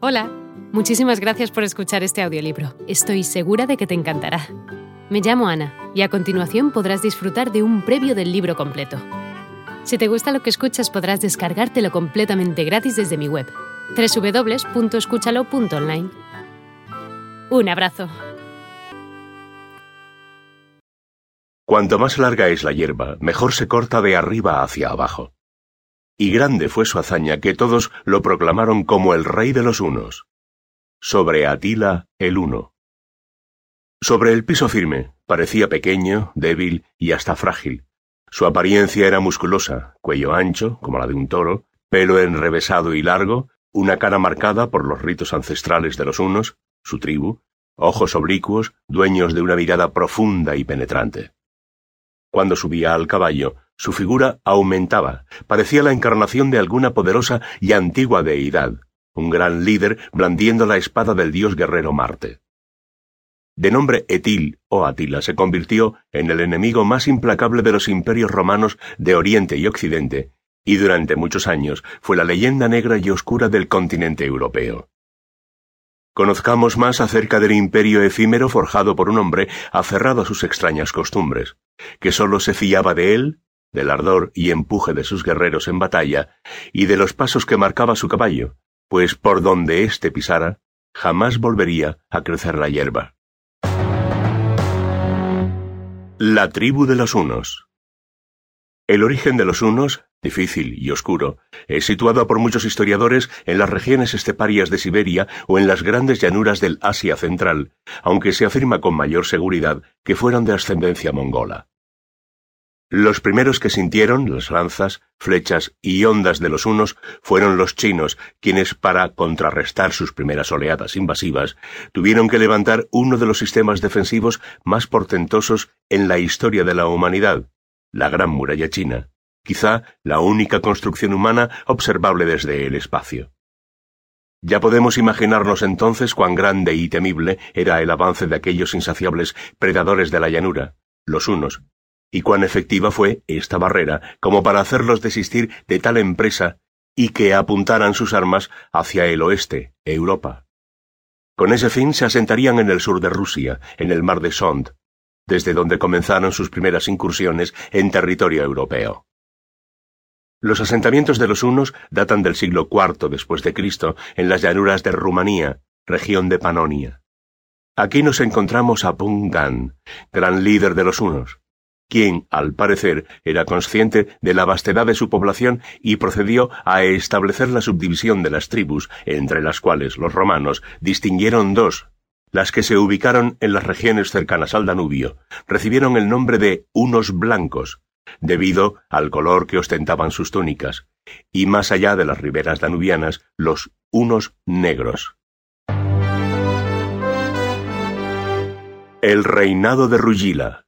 Hola, muchísimas gracias por escuchar este audiolibro. Estoy segura de que te encantará. Me llamo Ana y a continuación podrás disfrutar de un previo del libro completo. Si te gusta lo que escuchas podrás descargártelo completamente gratis desde mi web, www.escúchalo.online. Un abrazo. Cuanto más larga es la hierba, mejor se corta de arriba hacia abajo y grande fue su hazaña que todos lo proclamaron como el rey de los unos. Sobre Atila el Uno. Sobre el piso firme, parecía pequeño, débil y hasta frágil. Su apariencia era musculosa, cuello ancho, como la de un toro, pelo enrevesado y largo, una cara marcada por los ritos ancestrales de los unos, su tribu, ojos oblicuos, dueños de una mirada profunda y penetrante. Cuando subía al caballo, su figura aumentaba, parecía la encarnación de alguna poderosa y antigua deidad, un gran líder blandiendo la espada del dios guerrero Marte. De nombre Etil o Atila se convirtió en el enemigo más implacable de los imperios romanos de Oriente y Occidente, y durante muchos años fue la leyenda negra y oscura del continente europeo. Conozcamos más acerca del imperio efímero forjado por un hombre aferrado a sus extrañas costumbres, que sólo se fiaba de él del ardor y empuje de sus guerreros en batalla, y de los pasos que marcaba su caballo, pues por donde éste pisara, jamás volvería a crecer la hierba. La tribu de los Hunos El origen de los Hunos, difícil y oscuro, es situado por muchos historiadores en las regiones esteparias de Siberia o en las grandes llanuras del Asia Central, aunque se afirma con mayor seguridad que fueron de ascendencia mongola. Los primeros que sintieron las lanzas, flechas y ondas de los unos fueron los chinos, quienes, para contrarrestar sus primeras oleadas invasivas, tuvieron que levantar uno de los sistemas defensivos más portentosos en la historia de la humanidad, la Gran Muralla China, quizá la única construcción humana observable desde el espacio. Ya podemos imaginarnos entonces cuán grande y temible era el avance de aquellos insaciables predadores de la llanura, los unos, y cuán efectiva fue esta barrera como para hacerlos desistir de tal empresa y que apuntaran sus armas hacia el oeste, Europa. Con ese fin se asentarían en el sur de Rusia, en el mar de Sond, desde donde comenzaron sus primeras incursiones en territorio europeo. Los asentamientos de los hunos datan del siglo IV después de Cristo en las llanuras de Rumanía, región de Panonia. Aquí nos encontramos a Pungan, gran líder de los hunos quien, al parecer, era consciente de la vastedad de su población y procedió a establecer la subdivisión de las tribus, entre las cuales los romanos distinguieron dos. Las que se ubicaron en las regiones cercanas al Danubio recibieron el nombre de unos blancos, debido al color que ostentaban sus túnicas, y más allá de las riberas danubianas, los unos negros. El reinado de Rugila